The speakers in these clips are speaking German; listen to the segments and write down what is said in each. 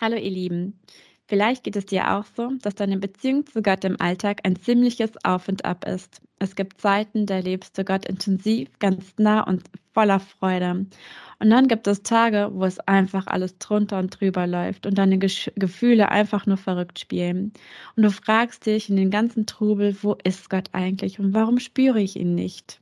Hallo ihr Lieben. Vielleicht geht es dir auch so, dass deine Beziehung zu Gott im Alltag ein ziemliches Auf und Ab ist. Es gibt Zeiten, da lebst du Gott intensiv, ganz nah und voller Freude. Und dann gibt es Tage, wo es einfach alles drunter und drüber läuft und deine Gesch Gefühle einfach nur verrückt spielen. Und du fragst dich in den ganzen Trubel, wo ist Gott eigentlich und warum spüre ich ihn nicht?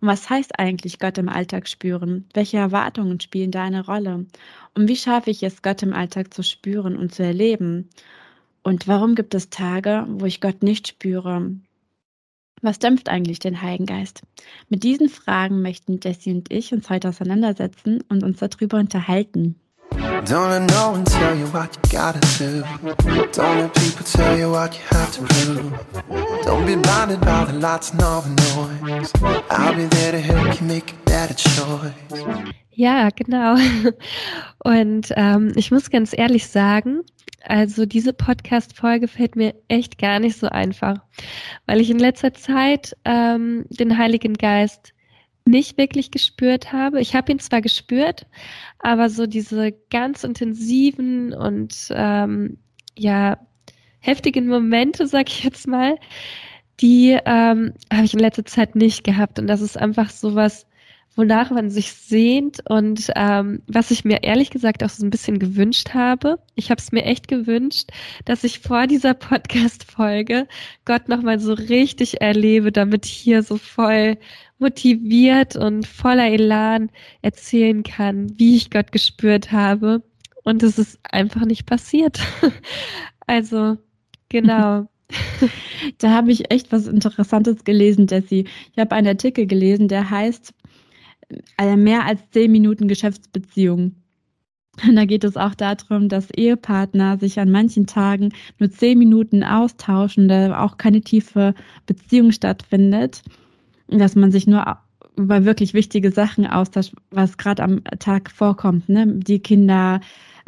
Und was heißt eigentlich Gott im Alltag spüren? Welche Erwartungen spielen da eine Rolle? Und wie schaffe ich es, Gott im Alltag zu spüren und zu erleben? Und warum gibt es Tage, wo ich Gott nicht spüre? Was dämpft eigentlich den Heiligen Geist? Mit diesen Fragen möchten Jessie und ich uns heute auseinandersetzen und uns darüber unterhalten. Don't let no one tell you what you gotta do. Don't let people tell you what you have to prove. Don't be blinded by the lights and all the noise. I'll be there to help you make a better choice. Ja, genau. Und ähm, ich muss ganz ehrlich sagen, also diese Podcast-Folge fällt mir echt gar nicht so einfach, weil ich in letzter Zeit ähm, den Heiligen Geist nicht wirklich gespürt habe. Ich habe ihn zwar gespürt, aber so diese ganz intensiven und ähm, ja heftigen Momente, sag ich jetzt mal, die ähm, habe ich in letzter Zeit nicht gehabt. Und das ist einfach so was, wonach man sich sehnt und ähm, was ich mir ehrlich gesagt auch so ein bisschen gewünscht habe. Ich habe es mir echt gewünscht, dass ich vor dieser Podcast-Folge Gott nochmal so richtig erlebe, damit ich hier so voll motiviert und voller Elan erzählen kann, wie ich Gott gespürt habe. Und es ist einfach nicht passiert. also, genau. Da habe ich echt was Interessantes gelesen, Jessie. Ich habe einen Artikel gelesen, der heißt äh, mehr als zehn Minuten Geschäftsbeziehung. Und da geht es auch darum, dass Ehepartner sich an manchen Tagen nur zehn Minuten austauschen, da auch keine tiefe Beziehung stattfindet dass man sich nur über wirklich wichtige Sachen austauscht, was gerade am Tag vorkommt. Ne? Die Kinder,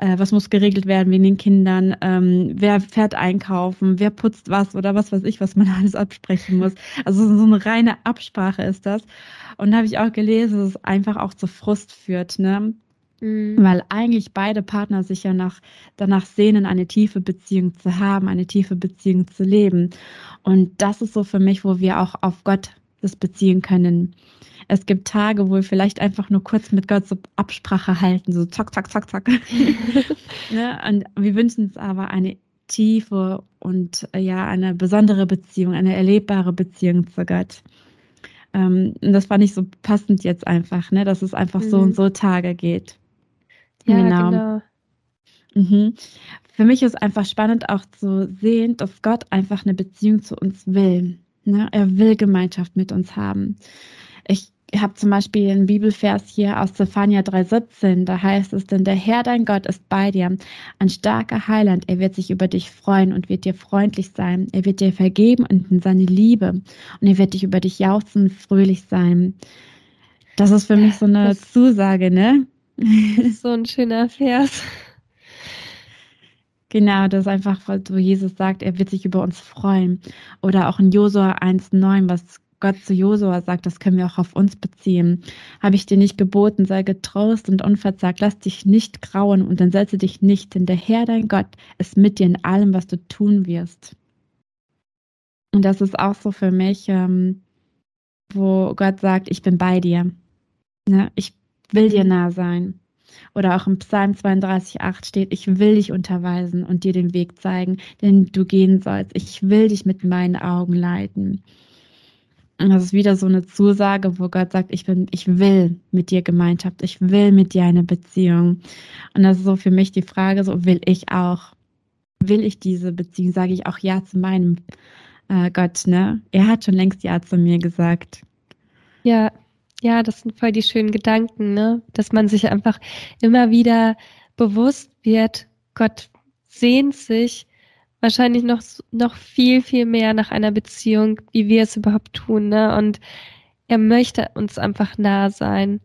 äh, was muss geregelt werden wegen den Kindern, ähm, wer fährt einkaufen, wer putzt was oder was weiß ich, was man alles absprechen muss. Also so eine reine Absprache ist das. Und da habe ich auch gelesen, dass es einfach auch zu Frust führt. Ne? Mhm. Weil eigentlich beide Partner sich ja nach, danach sehnen, eine tiefe Beziehung zu haben, eine tiefe Beziehung zu leben. Und das ist so für mich, wo wir auch auf Gott das beziehen können. Es gibt Tage, wo wir vielleicht einfach nur kurz mit Gott so Absprache halten, so zack, zack, zack, zack. ne? Und wir wünschen uns aber eine tiefe und ja, eine besondere Beziehung, eine erlebbare Beziehung zu Gott. Ähm, und das fand ich so passend jetzt einfach, ne, dass es einfach mhm. so und mhm. so Tage geht. Ja, genau. genau. Mhm. Für mich ist einfach spannend auch zu sehen, dass Gott einfach eine Beziehung zu uns will. Ne? Er will Gemeinschaft mit uns haben. Ich habe zum Beispiel einen Bibelvers hier aus Zephania 3,17. Da heißt es, denn der Herr dein Gott ist bei dir, ein starker Heiland. Er wird sich über dich freuen und wird dir freundlich sein. Er wird dir vergeben und in seine Liebe. Und er wird dich über dich jauchzen und fröhlich sein. Das ist für mich so eine das, Zusage, ne? So ein schöner Vers. Genau, das ist einfach, wo Jesus sagt, er wird sich über uns freuen. Oder auch in Josua 1,9, was Gott zu Josua sagt, das können wir auch auf uns beziehen. Habe ich dir nicht geboten, sei getrost und unverzagt, lass dich nicht grauen und entsetze dich nicht, denn der Herr, dein Gott, ist mit dir in allem, was du tun wirst. Und das ist auch so für mich, ähm, wo Gott sagt, ich bin bei dir. Ne? Ich will dir nah sein. Oder auch im Psalm 32,8 steht, ich will dich unterweisen und dir den Weg zeigen, den du gehen sollst. Ich will dich mit meinen Augen leiten. Und das ist wieder so eine Zusage, wo Gott sagt, ich bin, ich will mit dir Gemeinschaft, ich will mit dir eine Beziehung. Und das ist so für mich die Frage, so will ich auch. Will ich diese Beziehung? Sage ich auch Ja zu meinem äh, Gott, ne? Er hat schon längst Ja zu mir gesagt. Ja, ja, das sind voll die schönen Gedanken, ne? Dass man sich einfach immer wieder bewusst wird, Gott sehnt sich wahrscheinlich noch, noch viel, viel mehr nach einer Beziehung, wie wir es überhaupt tun, ne? Und er möchte uns einfach nah sein.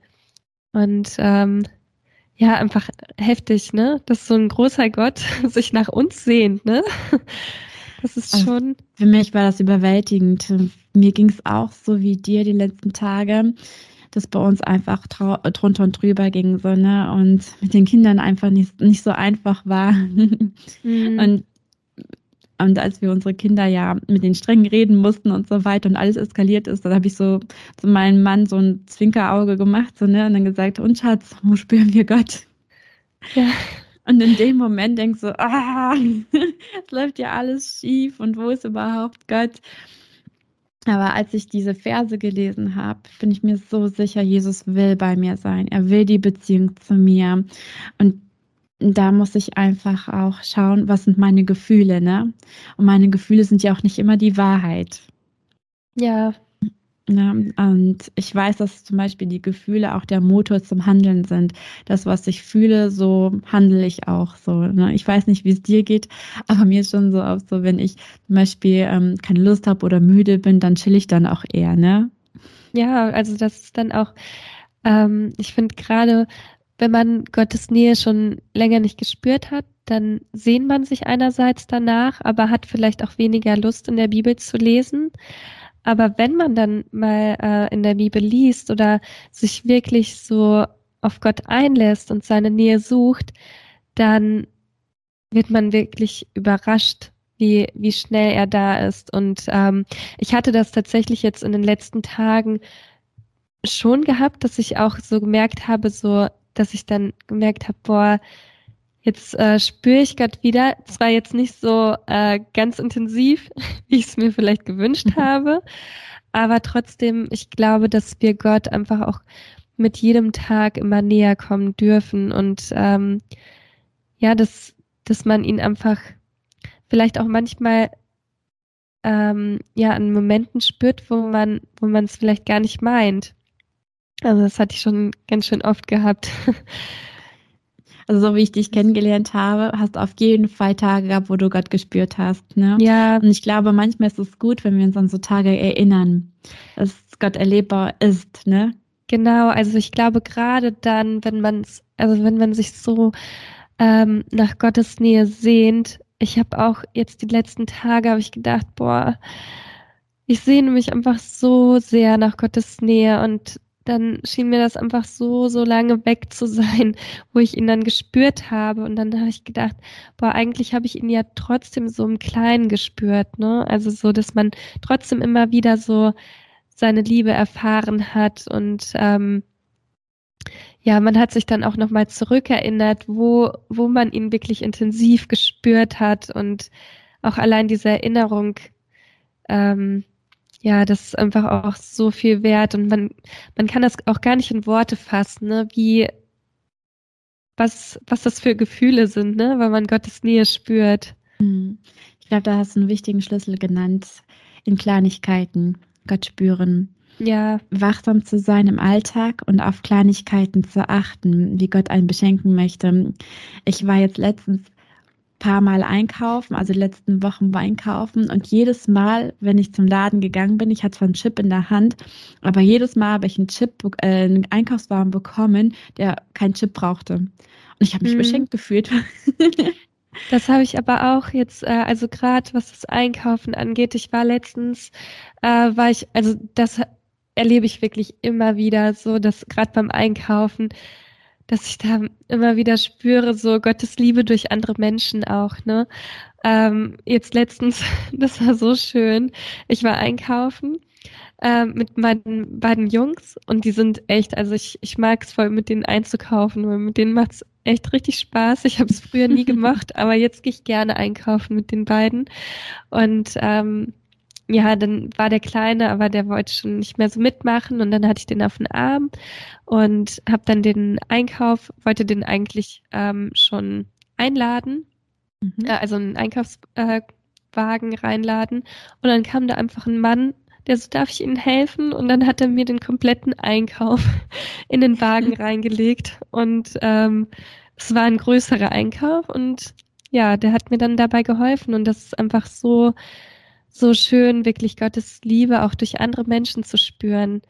Und ähm, ja, einfach heftig, ne? Dass so ein großer Gott sich nach uns sehnt, ne? Das ist also schon. Für mich war das überwältigend. Mir ging es auch so wie dir die letzten Tage das bei uns einfach drunter und drüber ging so, ne? Und mit den Kindern einfach nicht, nicht so einfach war. Mhm. Und und als wir unsere Kinder ja mit den Strengen reden mussten und so weiter und alles eskaliert ist, dann habe ich so zu meinem Mann so ein Zwinkerauge gemacht, so, ne, und dann gesagt, und Schatz, wo spüren wir Gott? Ja. Und in dem Moment denkst du, ah, es läuft ja alles schief und wo ist überhaupt Gott? Aber als ich diese Verse gelesen habe, bin ich mir so sicher, Jesus will bei mir sein. Er will die Beziehung zu mir. Und da muss ich einfach auch schauen, was sind meine Gefühle, ne? Und meine Gefühle sind ja auch nicht immer die Wahrheit. Ja. Ja, und ich weiß, dass zum Beispiel die Gefühle auch der Motor zum Handeln sind. Das, was ich fühle, so handle ich auch so. Ne? Ich weiß nicht, wie es dir geht, aber mir ist schon so oft so, wenn ich zum Beispiel ähm, keine Lust habe oder müde bin, dann chill ich dann auch eher, ne? Ja, also das ist dann auch, ähm, ich finde gerade wenn man Gottes Nähe schon länger nicht gespürt hat, dann sehnt man sich einerseits danach, aber hat vielleicht auch weniger Lust in der Bibel zu lesen. Aber wenn man dann mal äh, in der Bibel liest oder sich wirklich so auf Gott einlässt und seine Nähe sucht, dann wird man wirklich überrascht, wie, wie schnell er da ist. Und ähm, ich hatte das tatsächlich jetzt in den letzten Tagen schon gehabt, dass ich auch so gemerkt habe, so dass ich dann gemerkt habe, boah, jetzt äh, spüre ich Gott wieder. Zwar jetzt nicht so äh, ganz intensiv, wie ich es mir vielleicht gewünscht habe, aber trotzdem, ich glaube, dass wir Gott einfach auch mit jedem Tag immer näher kommen dürfen und ähm, ja, dass, dass man ihn einfach vielleicht auch manchmal ähm, ja an Momenten spürt, wo man, wo man es vielleicht gar nicht meint. Also das hatte ich schon ganz schön oft gehabt. Also so wie ich dich kennengelernt habe, hast du auf jeden Fall Tage gehabt, wo du Gott gespürt hast. Ne? Ja. Und ich glaube, manchmal ist es gut, wenn wir uns an so Tage erinnern, dass Gott erlebbar ist. Ne? Genau, also ich glaube gerade dann, wenn man es, also wenn man sich so ähm, nach Gottes Nähe sehnt, ich habe auch jetzt die letzten Tage, habe ich gedacht, boah, ich sehne mich einfach so sehr nach Gottes Nähe und dann schien mir das einfach so, so lange weg zu sein, wo ich ihn dann gespürt habe. Und dann habe ich gedacht, boah, eigentlich habe ich ihn ja trotzdem so im Kleinen gespürt, ne? Also so, dass man trotzdem immer wieder so seine Liebe erfahren hat und ähm, ja, man hat sich dann auch nochmal zurückerinnert, wo, wo man ihn wirklich intensiv gespürt hat und auch allein diese Erinnerung, ähm, ja, das ist einfach auch so viel wert und man, man kann das auch gar nicht in Worte fassen, ne? wie, was, was das für Gefühle sind, ne? weil man Gottes Nähe spürt. Hm. Ich glaube, da hast du einen wichtigen Schlüssel genannt. In Kleinigkeiten Gott spüren. Ja. Wachsam zu sein im Alltag und auf Kleinigkeiten zu achten, wie Gott einen beschenken möchte. Ich war jetzt letztens paar Mal einkaufen, also die letzten Wochen einkaufen. Und jedes Mal, wenn ich zum Laden gegangen bin, ich hatte zwar einen Chip in der Hand, aber jedes Mal habe ich einen Chip, äh, einen Einkaufswagen bekommen, der keinen Chip brauchte. Und ich habe mich mhm. beschenkt gefühlt. Das habe ich aber auch jetzt, äh, also gerade was das Einkaufen angeht, ich war letztens, äh, war ich, also das erlebe ich wirklich immer wieder so, dass gerade beim Einkaufen, dass ich da immer wieder spüre, so Gottes Liebe durch andere Menschen auch, ne? Ähm, jetzt letztens, das war so schön. Ich war einkaufen äh, mit meinen beiden Jungs und die sind echt, also ich, ich mag es voll, mit denen einzukaufen, weil mit denen macht es echt richtig Spaß. Ich habe es früher nie gemacht, aber jetzt gehe ich gerne einkaufen mit den beiden. Und ähm, ja, dann war der Kleine, aber der wollte schon nicht mehr so mitmachen und dann hatte ich den auf den Arm und habe dann den Einkauf, wollte den eigentlich ähm, schon einladen, mhm. äh, also einen Einkaufswagen äh, reinladen und dann kam da einfach ein Mann, der so, darf ich Ihnen helfen? Und dann hat er mir den kompletten Einkauf in den Wagen reingelegt und ähm, es war ein größerer Einkauf und ja, der hat mir dann dabei geholfen und das ist einfach so so schön, wirklich Gottes Liebe auch durch andere Menschen zu spüren.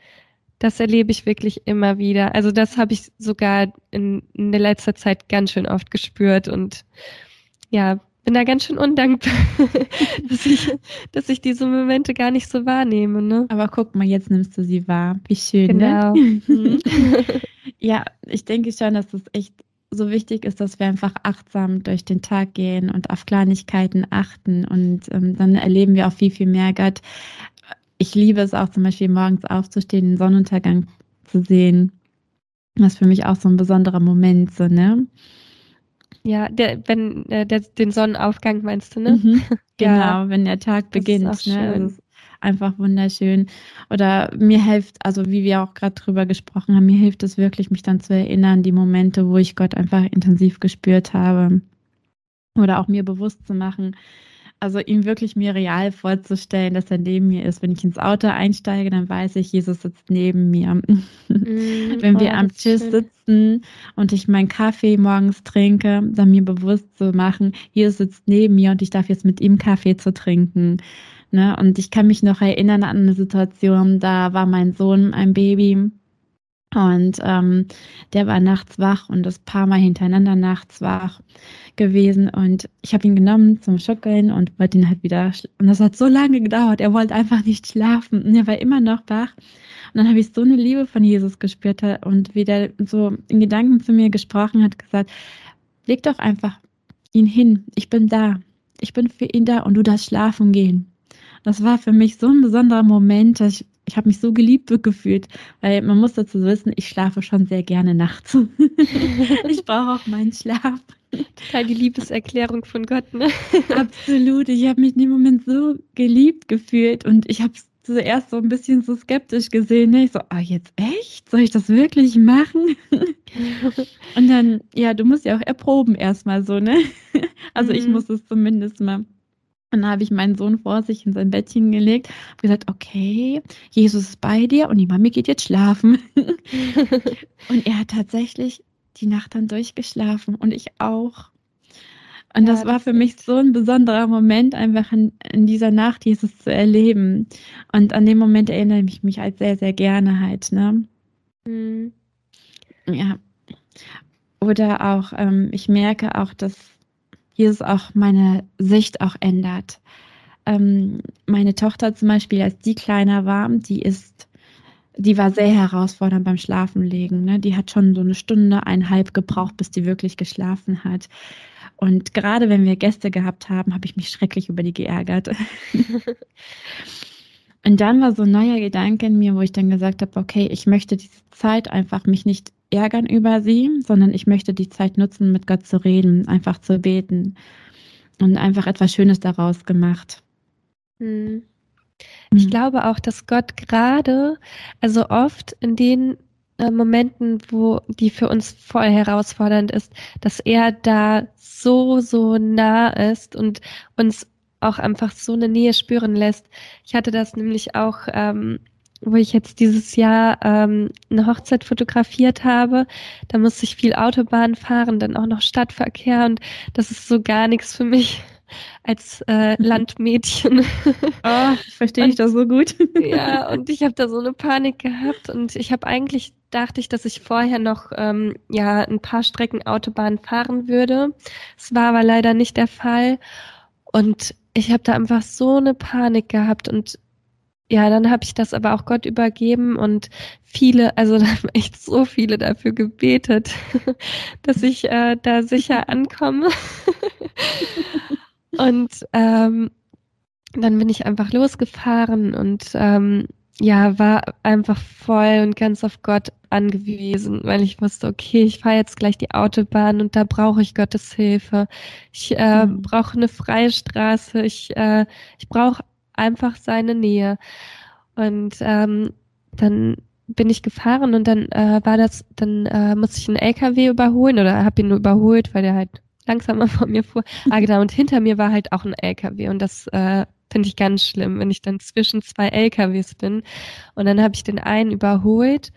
Das erlebe ich wirklich immer wieder. Also das habe ich sogar in, in der letzter Zeit ganz schön oft gespürt und ja, bin da ganz schön undankbar, dass, ich, dass ich diese Momente gar nicht so wahrnehme. Ne? Aber guck mal, jetzt nimmst du sie wahr. Wie schön, ne? genau. ne? ja, ich denke schon, dass das echt so wichtig ist, dass wir einfach achtsam durch den Tag gehen und auf Kleinigkeiten achten und ähm, dann erleben wir auch viel, viel mehr Gott. Ich liebe es auch zum Beispiel morgens aufzustehen, den Sonnenuntergang zu sehen. Das ist für mich auch so ein besonderer Moment, so, ne? Ja, der, wenn äh, der, den Sonnenaufgang meinst du, ne? Mhm, genau, ja, wenn der Tag beginnt, ne? Einfach wunderschön. Oder mir hilft, also wie wir auch gerade drüber gesprochen haben, mir hilft es wirklich, mich dann zu erinnern, die Momente, wo ich Gott einfach intensiv gespürt habe. Oder auch mir bewusst zu machen, also ihm wirklich mir real vorzustellen, dass er neben mir ist. Wenn ich ins Auto einsteige, dann weiß ich, Jesus sitzt neben mir. Mm, Wenn wir oh, am Tisch sitzen und ich meinen Kaffee morgens trinke, dann mir bewusst zu machen, Jesus sitzt neben mir und ich darf jetzt mit ihm Kaffee zu trinken. Ne? Und ich kann mich noch erinnern an eine Situation, da war mein Sohn ein Baby und ähm, der war nachts wach und das paar Mal hintereinander nachts wach gewesen. Und ich habe ihn genommen zum Schockeln und wollte ihn halt wieder. Und das hat so lange gedauert. Er wollte einfach nicht schlafen. Und er war immer noch wach. Und dann habe ich so eine Liebe von Jesus gespürt und wie der so in Gedanken zu mir gesprochen hat, gesagt, leg doch einfach ihn hin. Ich bin da. Ich bin für ihn da und du darfst schlafen gehen. Das war für mich so ein besonderer Moment. Ich, ich habe mich so geliebt gefühlt, weil man muss dazu wissen, ich schlafe schon sehr gerne nachts. ich brauche auch meinen Schlaf. Keine Liebeserklärung von Gott, ne? Absolut. Ich habe mich in dem Moment so geliebt gefühlt und ich habe es zuerst so ein bisschen so skeptisch gesehen. Ne? Ich so, ah, jetzt echt? Soll ich das wirklich machen? und dann, ja, du musst ja auch erproben erstmal so, ne? Also ich mhm. muss es zumindest mal und dann habe ich meinen Sohn vor sich in sein Bettchen gelegt, habe gesagt, okay, Jesus ist bei dir und die Mami geht jetzt schlafen. und er hat tatsächlich die Nacht dann durchgeschlafen und ich auch. Und ja, das war für mich so ein besonderer Moment, einfach in, in, dieser Nacht Jesus zu erleben. Und an dem Moment erinnere ich mich halt sehr, sehr gerne halt, ne? Mhm. Ja. Oder auch, ähm, ich merke auch, dass Jesus auch meine Sicht auch ändert. Ähm, meine Tochter zum Beispiel, als die kleiner war, die ist, die war sehr herausfordernd beim Schlafenlegen. Ne? Die hat schon so eine Stunde, eineinhalb gebraucht, bis die wirklich geschlafen hat. Und gerade wenn wir Gäste gehabt haben, habe ich mich schrecklich über die geärgert. Und dann war so ein neuer Gedanke in mir, wo ich dann gesagt habe, okay, ich möchte diese Zeit einfach mich nicht ärgern über sie, sondern ich möchte die Zeit nutzen, mit Gott zu reden, einfach zu beten und einfach etwas Schönes daraus gemacht. Hm. Ich hm. glaube auch, dass Gott gerade, also oft in den äh, Momenten, wo die für uns voll herausfordernd ist, dass er da so, so nah ist und uns auch einfach so eine Nähe spüren lässt. Ich hatte das nämlich auch ähm, wo ich jetzt dieses Jahr ähm, eine Hochzeit fotografiert habe. Da musste ich viel Autobahn fahren, dann auch noch Stadtverkehr und das ist so gar nichts für mich als äh, Landmädchen. Oh, verstehe ich das so gut. ja, und ich habe da so eine Panik gehabt und ich habe eigentlich dachte ich, dass ich vorher noch ähm, ja ein paar Strecken Autobahn fahren würde. Es war aber leider nicht der Fall und ich habe da einfach so eine Panik gehabt und ja, dann habe ich das aber auch Gott übergeben und viele, also da haben echt so viele dafür gebetet, dass ich äh, da sicher ankomme. und ähm, dann bin ich einfach losgefahren und ähm, ja, war einfach voll und ganz auf Gott angewiesen, weil ich wusste, okay, ich fahre jetzt gleich die Autobahn und da brauche ich Gottes Hilfe. Ich äh, mhm. brauche eine freie Straße, ich, äh, ich brauche einfach seine Nähe. Und ähm, dann bin ich gefahren und dann äh, war das, dann äh, musste ich einen LKW überholen oder habe ihn nur überholt, weil der halt langsamer vor mir fuhr. Ah, genau, und hinter mir war halt auch ein LKW und das äh, finde ich ganz schlimm, wenn ich dann zwischen zwei LKWs bin. Und dann habe ich den einen überholt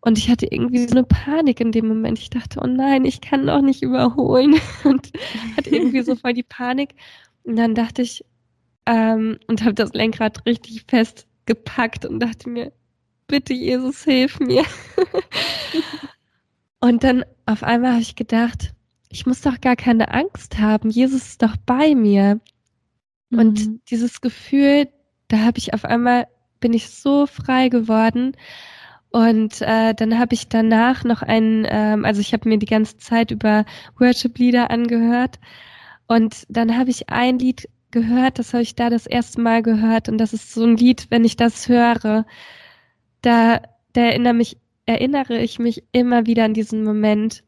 und ich hatte irgendwie so eine Panik in dem Moment. Ich dachte, oh nein, ich kann doch nicht überholen und hatte irgendwie so voll die Panik. Und dann dachte ich, ähm, und habe das Lenkrad richtig fest gepackt und dachte mir, bitte Jesus, hilf mir. und dann auf einmal habe ich gedacht, ich muss doch gar keine Angst haben. Jesus ist doch bei mir. Mhm. Und dieses Gefühl, da habe ich auf einmal, bin ich so frei geworden. Und äh, dann habe ich danach noch ein, ähm, also ich habe mir die ganze Zeit über Worship-Lieder angehört. Und dann habe ich ein Lied gehört, das habe ich da das erste Mal gehört. Und das ist so ein Lied, wenn ich das höre, da, da erinnere, mich, erinnere ich mich immer wieder an diesen Moment.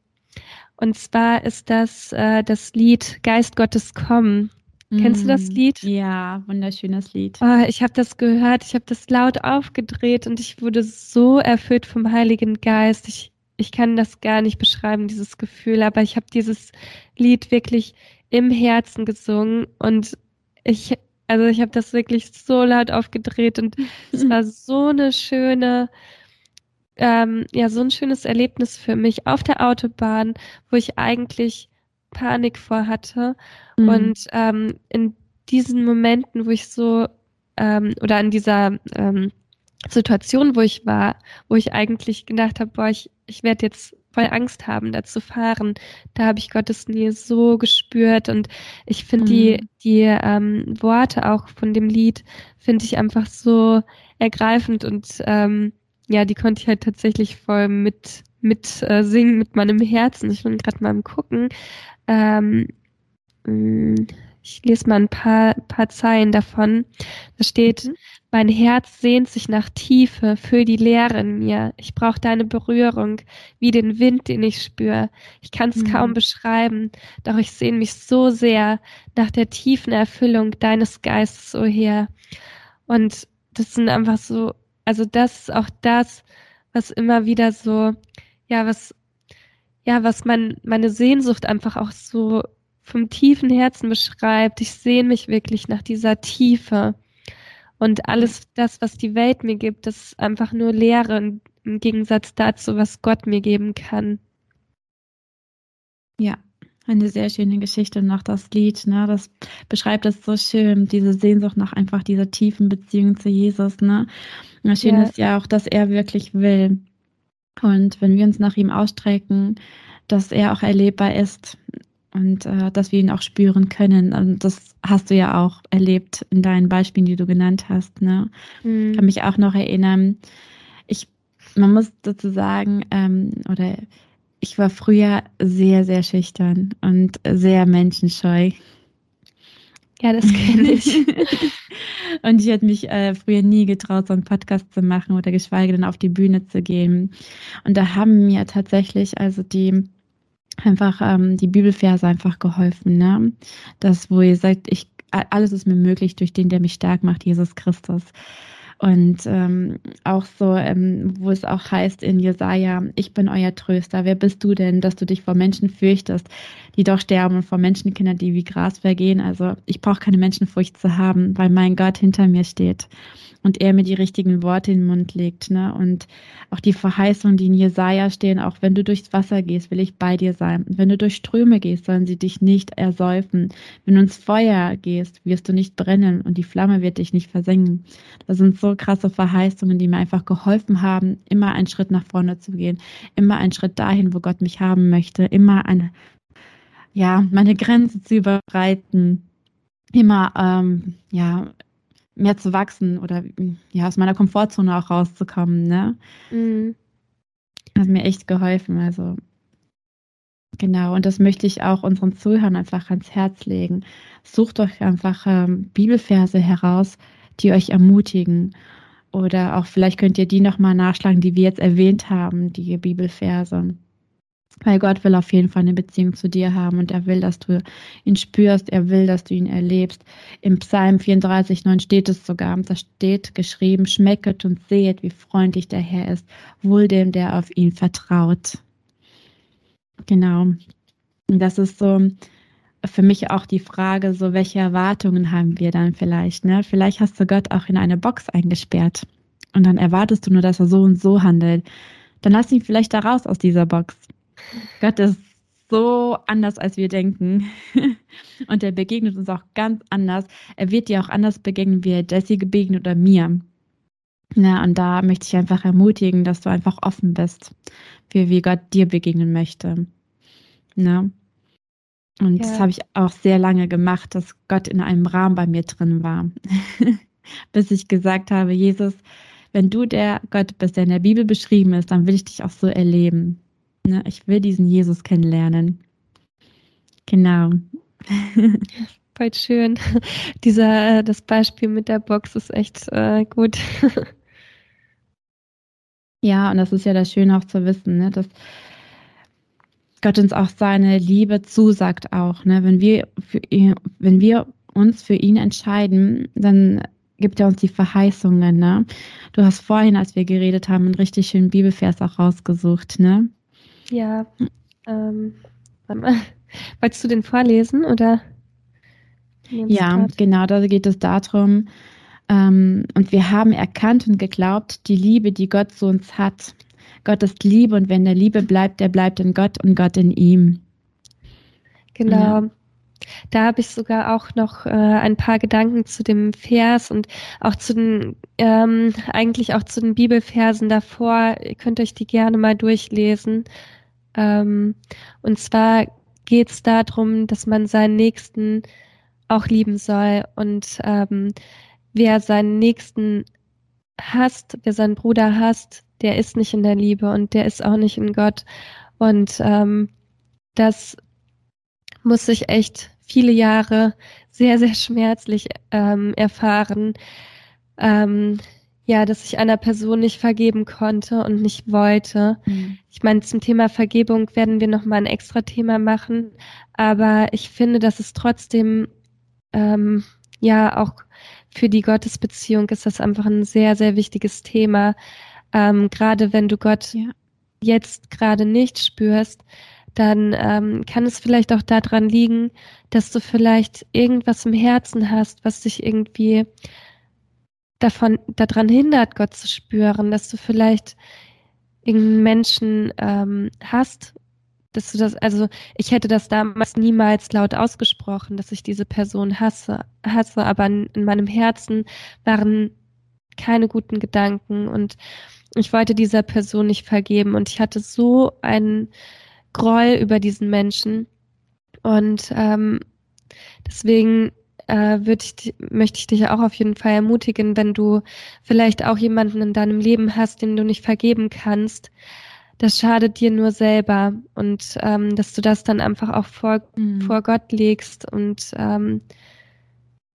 Und zwar ist das äh, das Lied Geist Gottes kommen. Kennst du das mm, Lied? Ja, wunderschönes Lied. Oh, ich habe das gehört, ich habe das laut aufgedreht und ich wurde so erfüllt vom Heiligen Geist. Ich, ich kann das gar nicht beschreiben, dieses Gefühl, aber ich habe dieses Lied wirklich im Herzen gesungen und ich, also ich habe das wirklich so laut aufgedreht und es war so eine schöne, ähm, ja, so ein schönes Erlebnis für mich auf der Autobahn, wo ich eigentlich Panik vor hatte. Mhm. Und ähm, in diesen Momenten, wo ich so, ähm, oder in dieser ähm, Situation, wo ich war, wo ich eigentlich gedacht habe, boah, ich, ich werde jetzt voll Angst haben, da zu fahren. Da habe ich Gottes Nähe so gespürt und ich finde mhm. die, die ähm, Worte auch von dem Lied finde ich einfach so ergreifend und ähm, ja, die konnte ich halt tatsächlich voll mit mit äh, singen mit meinem Herzen. Ich bin gerade mal am gucken. Ähm, mm, ich lese mal ein paar, paar Zeilen davon. Da steht, mhm. Mein Herz sehnt sich nach Tiefe, für die Leere in mir. Ich brauche deine Berührung, wie den Wind, den ich spüre. Ich kann es mhm. kaum beschreiben, doch ich sehne mich so sehr nach der tiefen Erfüllung deines Geistes, o oh Herr. Und das sind einfach so, also das ist auch das, was immer wieder so, ja, was, ja, was mein, meine Sehnsucht einfach auch so vom tiefen Herzen beschreibt. Ich sehne mich wirklich nach dieser Tiefe. Und alles das, was die Welt mir gibt, ist einfach nur Leere im Gegensatz dazu, was Gott mir geben kann. Ja, eine sehr schöne Geschichte und auch das Lied, ne? Das beschreibt es so schön, diese Sehnsucht nach einfach dieser tiefen Beziehung zu Jesus, ne? Und das Schöne ja. ist ja auch, dass er wirklich will. Und wenn wir uns nach ihm ausstrecken, dass er auch erlebbar ist und äh, dass wir ihn auch spüren können. Und das hast du ja auch erlebt in deinen Beispielen, die du genannt hast. Ne? Mhm. Ich kann mich auch noch erinnern. Ich, man muss dazu sagen, ähm, oder ich war früher sehr, sehr schüchtern und sehr menschenscheu. Ja, das kenne ich. und ich hätte mich äh, früher nie getraut, so einen Podcast zu machen oder geschweige denn auf die Bühne zu gehen. Und da haben mir tatsächlich also die einfach ähm, die Bibelverse einfach geholfen, ne? Das, wo ihr sagt, ich alles ist mir möglich durch den, der mich stark macht, Jesus Christus. Und ähm, auch so, ähm, wo es auch heißt in Jesaja, ich bin euer Tröster. Wer bist du denn, dass du dich vor Menschen fürchtest, die doch sterben und vor Menschenkindern, die wie Gras vergehen? Also ich brauche keine Menschenfurcht zu haben, weil mein Gott hinter mir steht und er mir die richtigen Worte in den Mund legt. Ne? Und auch die Verheißungen, die in Jesaja stehen, auch wenn du durchs Wasser gehst, will ich bei dir sein. Wenn du durch Ströme gehst, sollen sie dich nicht ersäufen. Wenn du ins Feuer gehst, wirst du nicht brennen und die Flamme wird dich nicht versengen. Das sind so krasse Verheißungen, die mir einfach geholfen haben, immer einen Schritt nach vorne zu gehen, immer einen Schritt dahin, wo Gott mich haben möchte, immer eine, ja, meine Grenze zu überbreiten, immer, ähm, ja, mehr zu wachsen oder ja, aus meiner Komfortzone auch rauszukommen, ne? Mhm. Hat mir echt geholfen. Also genau, und das möchte ich auch unseren Zuhörern einfach ans Herz legen. Sucht euch einfach ähm, Bibelverse heraus, die euch ermutigen. Oder auch vielleicht könnt ihr die nochmal nachschlagen, die wir jetzt erwähnt haben, die Bibelverse. Weil Gott will auf jeden Fall eine Beziehung zu dir haben und er will, dass du ihn spürst, er will, dass du ihn erlebst. Im Psalm 34, 9 steht es sogar, da steht geschrieben, schmecket und sehet, wie freundlich der Herr ist, wohl dem, der auf ihn vertraut. Genau. Und das ist so für mich auch die Frage, so welche Erwartungen haben wir dann vielleicht, ne? Vielleicht hast du Gott auch in eine Box eingesperrt und dann erwartest du nur, dass er so und so handelt. Dann lass ihn vielleicht da raus aus dieser Box Gott ist so anders, als wir denken. Und er begegnet uns auch ganz anders. Er wird dir auch anders begegnen, wie er Jesse begegnet oder mir. Ja, und da möchte ich einfach ermutigen, dass du einfach offen bist, für wie Gott dir begegnen möchte. Ja. Und ja. das habe ich auch sehr lange gemacht, dass Gott in einem Rahmen bei mir drin war. Bis ich gesagt habe, Jesus, wenn du der Gott bist, der in der Bibel beschrieben ist, dann will ich dich auch so erleben. Ne? Ich will diesen Jesus kennenlernen. Genau. Voll schön. Dieser, äh, das Beispiel mit der Box ist echt äh, gut. ja, und das ist ja das Schöne auch zu wissen, ne? dass Gott uns auch seine Liebe zusagt auch. Ne? Wenn, wir ihn, wenn wir uns für ihn entscheiden, dann gibt er uns die Verheißungen. Ne? Du hast vorhin, als wir geredet haben, einen richtig schönen Bibelvers auch rausgesucht. Ne? Ja. Ähm, Wolltest du den vorlesen oder? Ja, genau, da geht es darum. Ähm, und wir haben erkannt und geglaubt, die Liebe, die Gott zu uns hat. Gott ist Liebe und wenn der Liebe bleibt, der bleibt in Gott und Gott in ihm. Genau. Ja. Da habe ich sogar auch noch äh, ein paar Gedanken zu dem Vers und auch zu den, ähm, eigentlich auch zu den Bibelversen davor. Ihr könnt euch die gerne mal durchlesen. Ähm, und zwar geht es darum, dass man seinen Nächsten auch lieben soll und ähm, wer seinen Nächsten hasst, wer seinen Bruder hasst, der ist nicht in der Liebe und der ist auch nicht in Gott. Und ähm, das muss ich echt viele Jahre sehr, sehr schmerzlich ähm, erfahren. Ähm, ja, dass ich einer Person nicht vergeben konnte und nicht wollte. Mhm. Ich meine, zum Thema Vergebung werden wir nochmal ein extra Thema machen, aber ich finde, dass es trotzdem ähm, ja auch für die Gottesbeziehung ist das einfach ein sehr, sehr wichtiges Thema. Ähm, gerade wenn du Gott ja. jetzt gerade nicht spürst, dann ähm, kann es vielleicht auch daran liegen, dass du vielleicht irgendwas im Herzen hast, was dich irgendwie davon, daran hindert, Gott zu spüren, dass du vielleicht irgendeinen Menschen ähm, hast, dass du das, also ich hätte das damals niemals laut ausgesprochen, dass ich diese Person hasse, hasse, aber in, in meinem Herzen waren keine guten Gedanken und ich wollte dieser Person nicht vergeben und ich hatte so einen Groll über diesen Menschen und ähm, deswegen äh, ich, möchte ich dich auch auf jeden Fall ermutigen, wenn du vielleicht auch jemanden in deinem Leben hast, den du nicht vergeben kannst. Das schadet dir nur selber und ähm, dass du das dann einfach auch vor, mhm. vor Gott legst und ähm,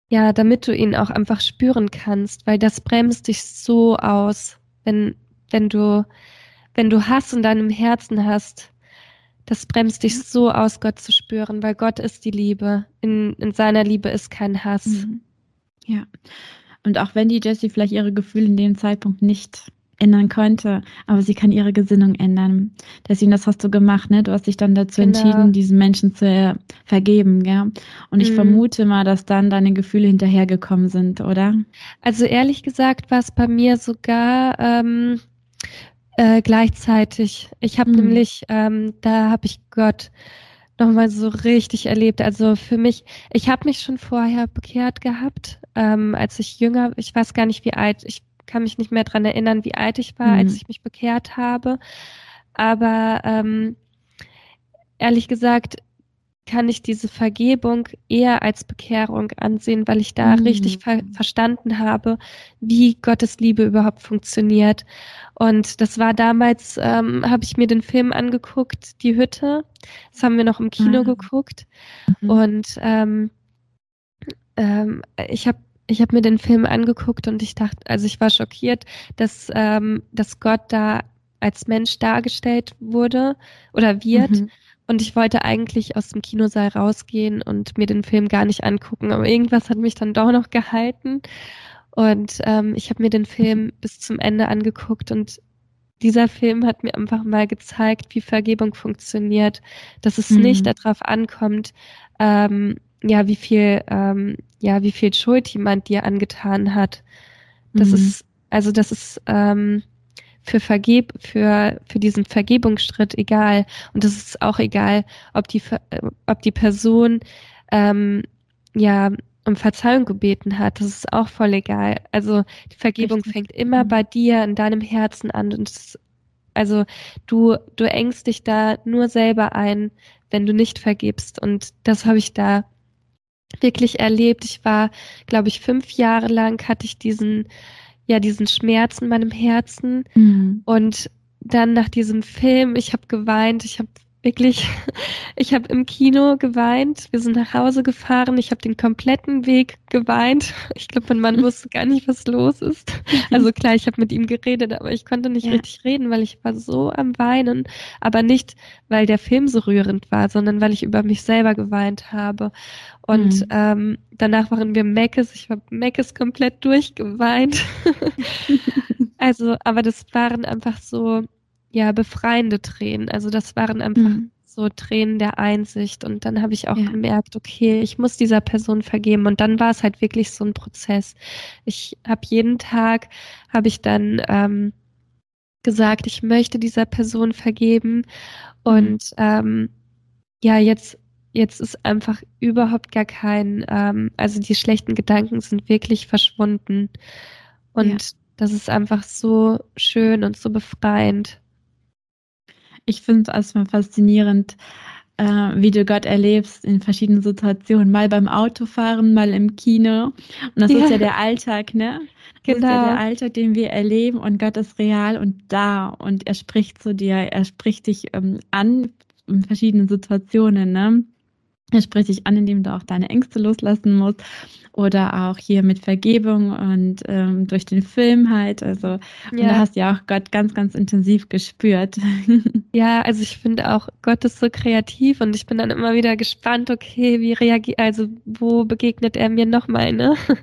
ja, damit du ihn auch einfach spüren kannst, weil das bremst dich so aus, wenn, wenn du, wenn du Hass in deinem Herzen hast, das bremst dich so aus, Gott zu spüren, weil Gott ist die Liebe. In, in seiner Liebe ist kein Hass. Mhm. Ja. Und auch wenn die Jessie vielleicht ihre Gefühle in dem Zeitpunkt nicht ändern konnte, aber sie kann ihre Gesinnung ändern. Deswegen, das hast du gemacht, ne? Du hast dich dann dazu genau. entschieden, diesen Menschen zu vergeben, gell? Und ich mhm. vermute mal, dass dann deine Gefühle hinterhergekommen sind, oder? Also ehrlich gesagt war es bei mir sogar ähm, äh, gleichzeitig. Ich habe mhm. nämlich, ähm, da habe ich Gott nochmal so richtig erlebt. Also für mich, ich habe mich schon vorher bekehrt gehabt, ähm, als ich jünger, ich weiß gar nicht wie alt, ich kann mich nicht mehr dran erinnern, wie alt ich war, mhm. als ich mich bekehrt habe. Aber ähm, ehrlich gesagt, kann ich diese Vergebung eher als Bekehrung ansehen, weil ich da mhm. richtig ver verstanden habe, wie Gottes Liebe überhaupt funktioniert. Und das war damals, ähm, habe ich mir den Film angeguckt, Die Hütte. Das haben wir noch im Kino ah. geguckt. Mhm. Und ähm, ähm, ich habe ich hab mir den Film angeguckt und ich dachte, also ich war schockiert, dass, ähm, dass Gott da als Mensch dargestellt wurde oder wird. Mhm. Und ich wollte eigentlich aus dem Kinosaal rausgehen und mir den Film gar nicht angucken, aber irgendwas hat mich dann doch noch gehalten. Und ähm, ich habe mir den Film bis zum Ende angeguckt und dieser Film hat mir einfach mal gezeigt, wie Vergebung funktioniert, dass es mhm. nicht darauf ankommt, ähm, ja, wie viel, ähm, ja, wie viel Schuld jemand dir angetan hat. Das mhm. ist, also das ist, ähm, für Vergeb, für, für diesen Vergebungsschritt egal. Und es ist auch egal, ob die, ob die Person, ähm, ja, um Verzeihung gebeten hat. Das ist auch voll egal. Also die Vergebung Richtig. fängt immer mhm. bei dir in deinem Herzen an und es also du, du engst dich da nur selber ein, wenn du nicht vergibst. Und das habe ich da wirklich erlebt. Ich war, glaube ich, fünf Jahre lang hatte ich diesen, ja, diesen Schmerz in meinem Herzen. Mhm. Und dann nach diesem Film, ich habe geweint, ich habe wirklich, ich habe im Kino geweint, wir sind nach Hause gefahren, ich habe den kompletten Weg geweint. Ich glaube, mein Mann wusste gar nicht, was los ist. Also klar, ich habe mit ihm geredet, aber ich konnte nicht ja. richtig reden, weil ich war so am Weinen, aber nicht, weil der Film so rührend war, sondern weil ich über mich selber geweint habe. Und mhm. ähm, danach waren wir Meckes, ich war Meckes komplett durchgeweint. also, aber das waren einfach so, ja, befreiende Tränen. Also das waren einfach mhm. so Tränen der Einsicht. Und dann habe ich auch ja. gemerkt, okay, ich muss dieser Person vergeben. Und dann war es halt wirklich so ein Prozess. Ich habe jeden Tag, habe ich dann ähm, gesagt, ich möchte dieser Person vergeben. Und mhm. ähm, ja, jetzt jetzt ist einfach überhaupt gar kein, ähm, also die schlechten Gedanken sind wirklich verschwunden. Und ja. das ist einfach so schön und so befreiend ich finde es erstmal faszinierend, äh, wie du Gott erlebst in verschiedenen Situationen. Mal beim Autofahren, mal im Kino. Und das ja. ist ja der Alltag, ne? Das genau. ist ja der genau. Alltag, den wir erleben und Gott ist real und da und er spricht zu dir, er spricht dich ähm, an in verschiedenen Situationen, ne? Er spricht dich an, indem du auch deine Ängste loslassen musst oder auch hier mit Vergebung und ähm, durch den Film halt. Also ja. und da hast du ja auch Gott ganz, ganz intensiv gespürt. Ja, also ich finde auch, Gott ist so kreativ und ich bin dann immer wieder gespannt, okay, wie reagiert, also wo begegnet er mir nochmal, ne?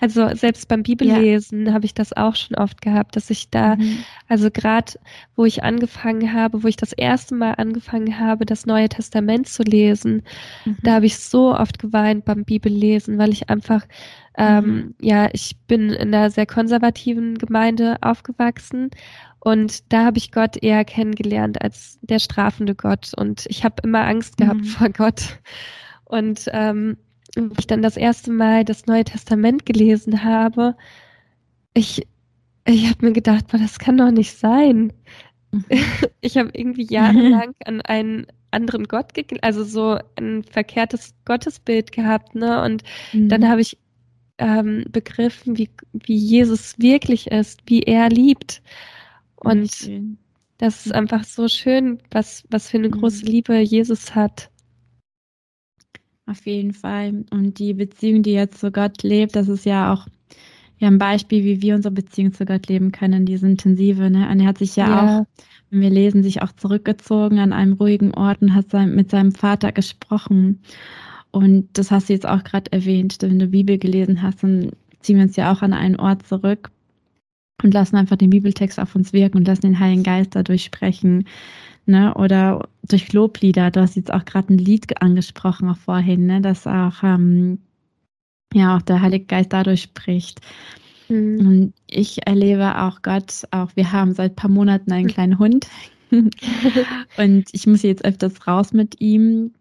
Also selbst beim Bibellesen ja. habe ich das auch schon oft gehabt, dass ich da, mhm. also gerade wo ich angefangen habe, wo ich das erste Mal angefangen habe, das Neue Testament zu lesen, mhm. da habe ich so oft geweint beim Bibellesen, weil ich einfach einfach, ähm, mhm. ja, ich bin in einer sehr konservativen Gemeinde aufgewachsen und da habe ich Gott eher kennengelernt als der strafende Gott und ich habe immer Angst gehabt mhm. vor Gott. Und ähm, wenn ich dann das erste Mal das Neue Testament gelesen habe, ich, ich habe mir gedacht, boah, das kann doch nicht sein. Mhm. Ich habe irgendwie jahrelang an einen anderen Gott, also so ein verkehrtes Gottesbild gehabt, ne? Und mhm. dann habe ich ähm, begriffen, wie, wie Jesus wirklich ist, wie er liebt. Und schön. das ist einfach so schön, was, was für eine große mhm. Liebe Jesus hat. Auf jeden Fall. Und die Beziehung, die jetzt zu Gott lebt, das ist ja auch ja ein Beispiel, wie wir unsere Beziehung zu Gott leben können, diese intensive. Ne? Und er hat sich ja, ja. auch wir lesen, sich auch zurückgezogen an einem ruhigen Ort und hat sein, mit seinem Vater gesprochen. Und das hast du jetzt auch gerade erwähnt, wenn du Bibel gelesen hast, dann ziehen wir uns ja auch an einen Ort zurück und lassen einfach den Bibeltext auf uns wirken und lassen den Heiligen Geist dadurch sprechen. Ne? Oder durch Loblieder. Du hast jetzt auch gerade ein Lied angesprochen, auch vorhin, ne? dass auch, ähm, ja, auch der Heilige Geist dadurch spricht. Mhm. Und ich erlebe auch Gott, auch wir haben seit ein paar Monaten einen kleinen Hund. und ich muss jetzt öfters raus mit ihm.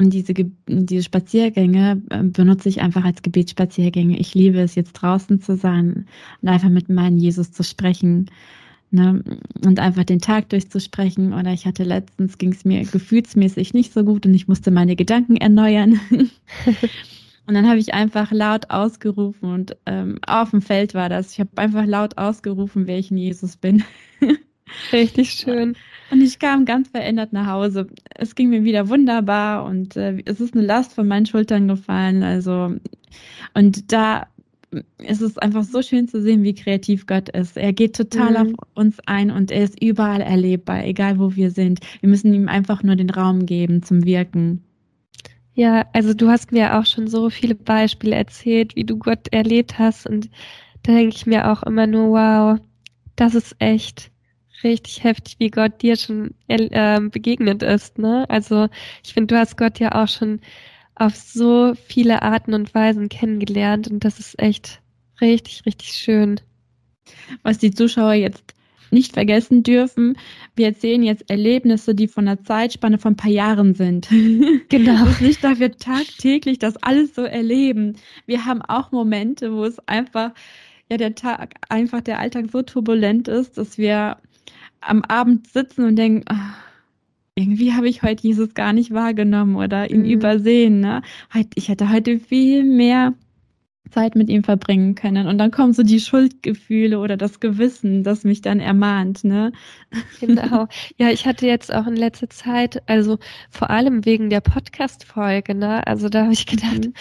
Und diese, diese Spaziergänge äh, benutze ich einfach als Gebetsspaziergänge. Ich liebe es, jetzt draußen zu sein und einfach mit meinem Jesus zu sprechen. Ne? Und einfach den Tag durchzusprechen. Oder ich hatte letztens, ging es mir gefühlsmäßig nicht so gut und ich musste meine Gedanken erneuern. Und dann habe ich einfach laut ausgerufen und ähm, auf dem Feld war das. Ich habe einfach laut ausgerufen, wer ich in Jesus bin. Richtig schön. Und ich kam ganz verändert nach Hause. Es ging mir wieder wunderbar und äh, es ist eine Last von meinen Schultern gefallen. Also, und da ist es einfach so schön zu sehen, wie kreativ Gott ist. Er geht total mhm. auf uns ein und er ist überall erlebbar, egal wo wir sind. Wir müssen ihm einfach nur den Raum geben zum Wirken. Ja, also du hast mir auch schon so viele Beispiele erzählt, wie du Gott erlebt hast. Und da denke ich mir auch immer nur, wow, das ist echt richtig heftig, wie Gott dir schon äh, begegnet ist. Ne? Also ich finde, du hast Gott ja auch schon auf so viele Arten und Weisen kennengelernt und das ist echt richtig, richtig schön. Was die Zuschauer jetzt nicht vergessen dürfen, wir erzählen jetzt Erlebnisse, die von einer Zeitspanne von ein paar Jahren sind. Genau. es ist nicht, dass wir tagtäglich das alles so erleben. Wir haben auch Momente, wo es einfach, ja, der Tag, einfach der Alltag so turbulent ist, dass wir am Abend sitzen und denken, ach, irgendwie habe ich heute Jesus gar nicht wahrgenommen oder ihn mhm. übersehen. Ne? Ich hätte heute viel mehr Zeit mit ihm verbringen können. Und dann kommen so die Schuldgefühle oder das Gewissen, das mich dann ermahnt, ne? Genau. Ja, ich hatte jetzt auch in letzter Zeit, also vor allem wegen der Podcast-Folge, ne? Also da habe ich gedacht, mhm.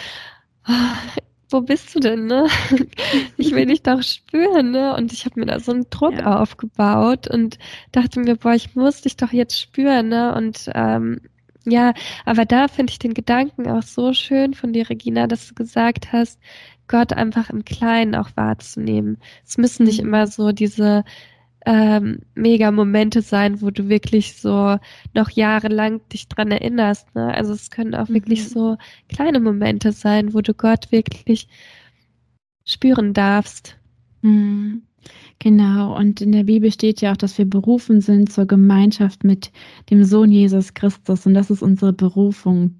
oh, wo bist du denn, ne? Ich will dich doch spüren, ne? Und ich habe mir da so einen Druck ja. aufgebaut und dachte mir, boah, ich muss dich doch jetzt spüren, ne? Und ähm, ja, aber da finde ich den Gedanken auch so schön von dir, Regina, dass du gesagt hast, Gott einfach im Kleinen auch wahrzunehmen. Es müssen nicht mhm. immer so diese ähm, mega Momente sein, wo du wirklich so noch jahrelang dich dran erinnerst. Ne? Also es können auch mhm. wirklich so kleine Momente sein, wo du Gott wirklich spüren darfst. Mhm. Genau, und in der Bibel steht ja auch, dass wir berufen sind zur Gemeinschaft mit dem Sohn Jesus Christus. Und das ist unsere Berufung,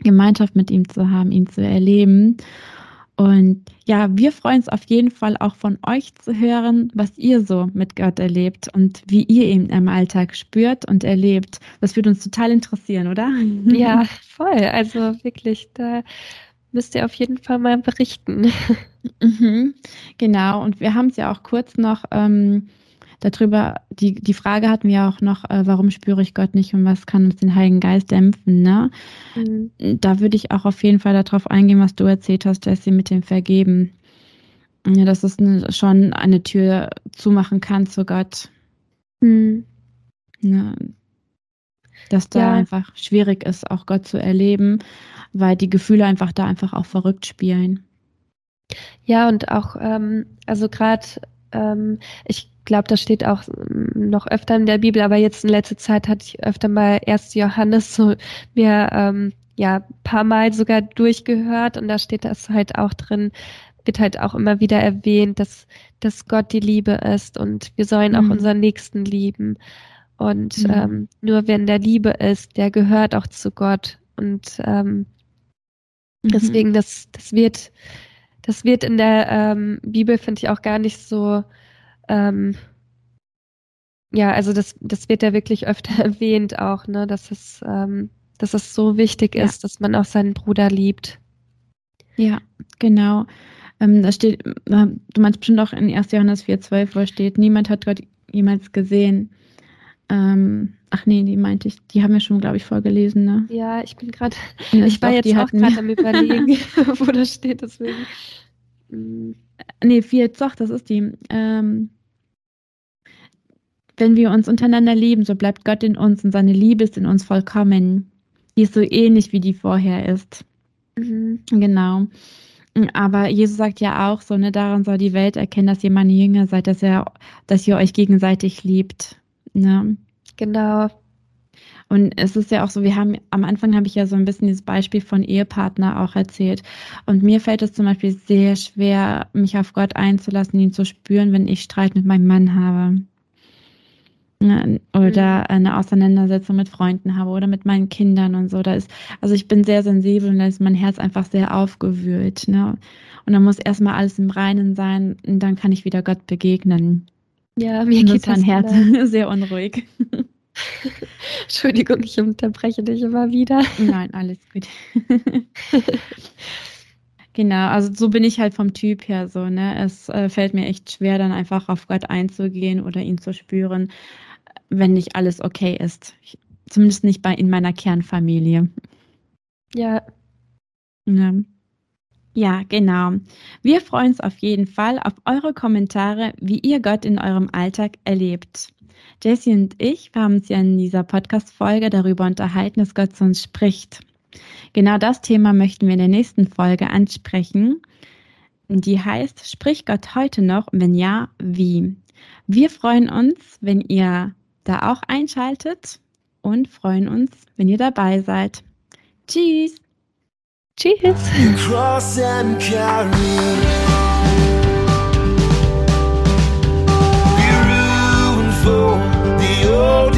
Gemeinschaft mit ihm zu haben, ihn zu erleben. Und ja, wir freuen uns auf jeden Fall auch von euch zu hören, was ihr so mit Gott erlebt und wie ihr ihn im Alltag spürt und erlebt. Das würde uns total interessieren, oder? Ja, voll. Also wirklich, da müsst ihr auf jeden Fall mal berichten. Mhm, genau, und wir haben es ja auch kurz noch ähm, darüber, die, die Frage hatten wir auch noch, äh, warum spüre ich Gott nicht und was kann uns den Heiligen Geist dämpfen, ne? Mhm. Da würde ich auch auf jeden Fall darauf eingehen, was du erzählt hast, dass sie mit dem Vergeben, ja, dass es eine, schon eine Tür zumachen kann zu Gott. Mhm. Ne? Dass da ja. einfach schwierig ist, auch Gott zu erleben, weil die Gefühle einfach da einfach auch verrückt spielen. Ja, und auch, ähm, also gerade, ähm, ich glaube, das steht auch mm, noch öfter in der Bibel, aber jetzt in letzter Zeit hatte ich öfter mal erst Johannes so mir ähm, ja paar Mal sogar durchgehört und da steht das halt auch drin, wird halt auch immer wieder erwähnt, dass, dass Gott die Liebe ist und wir sollen mhm. auch unseren Nächsten lieben. Und mhm. ähm, nur wenn der Liebe ist, der gehört auch zu Gott. Und ähm, mhm. deswegen, das, das wird, das wird in der ähm, Bibel, finde ich, auch gar nicht so ähm, ja, also das, das wird ja wirklich öfter erwähnt auch, ne, dass es, ähm, dass es so wichtig ja. ist, dass man auch seinen Bruder liebt. Ja, genau. Ähm, da steht, äh, du meinst bestimmt auch in 1. Johannes 4,12, wo steht, niemand hat Gott jemals gesehen. Ähm, ach nee, die meinte ich, die haben wir schon, glaube ich, vorgelesen, ne? Ja, ich bin gerade, ja, ich war doch, jetzt auch gerade am überlegen, wo das steht, deswegen. Hm. Nee, 4, doch, das ist die. Ähm, wenn wir uns untereinander lieben, so bleibt Gott in uns und seine Liebe ist in uns vollkommen. Die ist so ähnlich, wie die vorher ist. Mhm. Genau. Aber Jesus sagt ja auch so, ne, daran soll die Welt erkennen, dass ihr meine Jünger seid, dass ihr, dass ihr euch gegenseitig liebt. Ne? Genau. Und es ist ja auch so, wir haben, am Anfang habe ich ja so ein bisschen dieses Beispiel von Ehepartner auch erzählt. Und mir fällt es zum Beispiel sehr schwer, mich auf Gott einzulassen, ihn zu spüren, wenn ich Streit mit meinem Mann habe. Oder mhm. eine Auseinandersetzung mit Freunden habe oder mit meinen Kindern und so. Da ist, also ich bin sehr sensibel und da ist mein Herz einfach sehr aufgewühlt. Ne? Und dann muss erstmal alles im Reinen sein und dann kann ich wieder Gott begegnen. Ja, mir geht mein Herz sehr unruhig. Entschuldigung, ich unterbreche dich immer wieder. Nein, alles gut. genau, also so bin ich halt vom Typ her so, ne? Es äh, fällt mir echt schwer, dann einfach auf Gott einzugehen oder ihn zu spüren, wenn nicht alles okay ist. Ich, zumindest nicht bei in meiner Kernfamilie. Ja. ja. Ja, genau. Wir freuen uns auf jeden Fall auf eure Kommentare, wie ihr Gott in eurem Alltag erlebt. Jessie und ich haben uns ja in dieser Podcast-Folge darüber unterhalten, dass Gott zu uns spricht. Genau das Thema möchten wir in der nächsten Folge ansprechen. Die heißt, spricht Gott heute noch? Wenn ja, wie? Wir freuen uns, wenn ihr da auch einschaltet und freuen uns, wenn ihr dabei seid. Tschüss! Tschüss! for the old